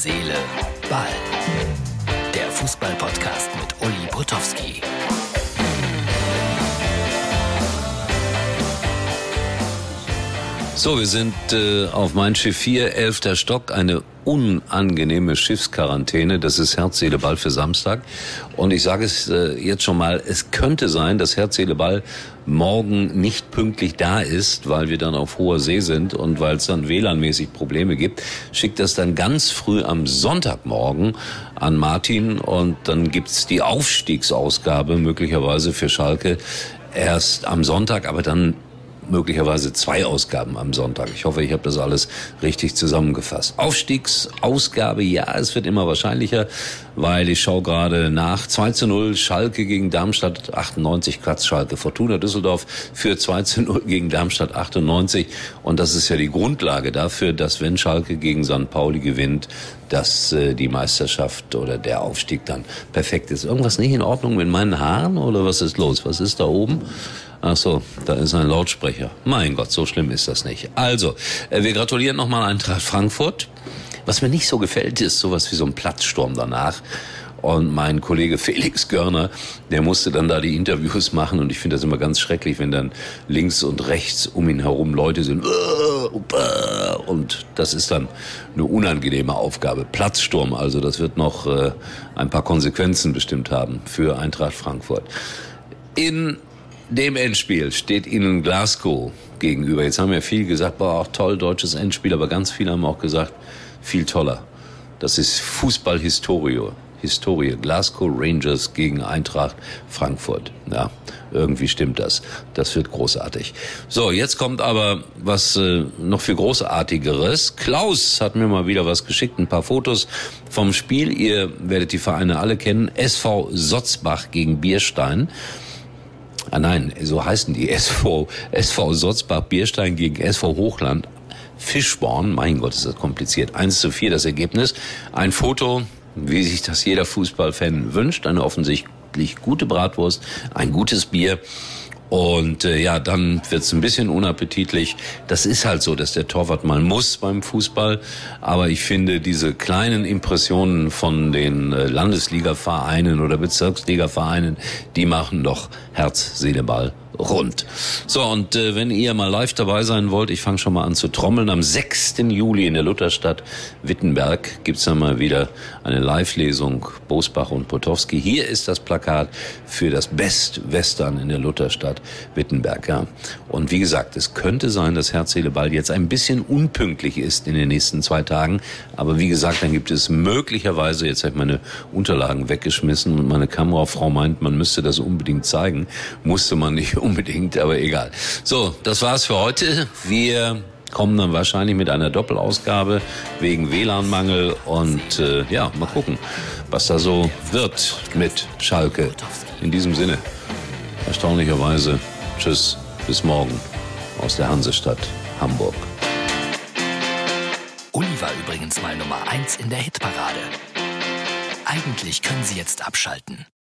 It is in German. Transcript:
Seele, Ball. Der Fußball-Podcast mit Uli Potowski. So, wir sind äh, auf Mein Schiff 4, 11. Stock, eine unangenehme Schiffsquarantäne. Das ist Herz, Seele, Ball für Samstag. Und ich sage es äh, jetzt schon mal, es könnte sein, dass Herz, Seele, Ball morgen nicht pünktlich da ist, weil wir dann auf hoher See sind und weil es dann WLAN-mäßig Probleme gibt. Schickt das dann ganz früh am Sonntagmorgen an Martin und dann gibt's die Aufstiegsausgabe möglicherweise für Schalke erst am Sonntag, aber dann möglicherweise zwei Ausgaben am Sonntag. Ich hoffe, ich habe das alles richtig zusammengefasst. Aufstiegsausgabe, ja, es wird immer wahrscheinlicher, weil ich schaue gerade nach. 2 zu 0 Schalke gegen Darmstadt 98, Platz Schalke. Fortuna Düsseldorf für 2 zu 0 gegen Darmstadt 98. Und das ist ja die Grundlage dafür, dass wenn Schalke gegen St. Pauli gewinnt, dass äh, die Meisterschaft oder der Aufstieg dann perfekt ist. Irgendwas nicht in Ordnung mit meinen Haaren oder was ist los? Was ist da oben? Ach so, da ist ein Lautsprecher. Mein Gott, so schlimm ist das nicht. Also, äh, wir gratulieren nochmal Eintracht Frankfurt. Was mir nicht so gefällt, ist sowas wie so ein Platzsturm danach. Und mein Kollege Felix Görner, der musste dann da die Interviews machen und ich finde das immer ganz schrecklich, wenn dann links und rechts um ihn herum Leute sind. Und das ist dann eine unangenehme Aufgabe. Platzsturm, also das wird noch äh, ein paar Konsequenzen bestimmt haben für Eintracht Frankfurt. In dem Endspiel steht Ihnen Glasgow gegenüber. Jetzt haben wir viel gesagt, boah, auch toll, deutsches Endspiel, aber ganz viele haben auch gesagt, viel toller. Das ist Fußballhistorie. Historie. Glasgow Rangers gegen Eintracht Frankfurt. Ja, irgendwie stimmt das. Das wird großartig. So, jetzt kommt aber was äh, noch viel großartigeres. Klaus hat mir mal wieder was geschickt, ein paar Fotos vom Spiel. Ihr werdet die Vereine alle kennen. SV Sotzbach gegen Bierstein. Ah nein, so heißen die SV, SV Sotzbach Bierstein gegen SV Hochland. Fischborn, mein Gott, ist das kompliziert. 1 zu 4 das Ergebnis. Ein Foto, wie sich das jeder Fußballfan wünscht. Eine offensichtlich gute Bratwurst, ein gutes Bier und äh, ja, dann wird's ein bisschen unappetitlich. Das ist halt so, dass der Torwart mal muss beim Fußball. Aber ich finde, diese kleinen Impressionen von den äh, Landesliga-Vereinen oder Bezirksliga-Vereinen, die machen doch Herz, Seele, Ball rund. So, und äh, wenn ihr mal live dabei sein wollt, ich fange schon mal an zu trommeln. Am 6. Juli in der Lutherstadt Wittenberg gibt's dann mal wieder eine Live-Lesung Bosbach und Potowski. Hier ist das Plakat für das Best Western in der Lutherstadt Wittenberg. Ja. Und wie gesagt, es könnte sein, dass Herz, Seele, jetzt ein bisschen unpünktlich ist in den nächsten zwei Tagen. Aber wie gesagt, dann gibt es möglicherweise, jetzt habe ich meine Unterlagen weggeschmissen und meine Kamerafrau meint, man müsste das unbedingt zeigen. Musste man nicht unbedingt, aber egal. So, das war's für heute. Wir kommen dann wahrscheinlich mit einer Doppelausgabe wegen WLAN-Mangel und äh, ja, mal gucken, was da so wird mit Schalke. In diesem Sinne, erstaunlicherweise, tschüss, bis morgen aus der Hansestadt Hamburg. Uli war übrigens mal Nummer 1 in der Hitparade. Eigentlich können Sie jetzt abschalten.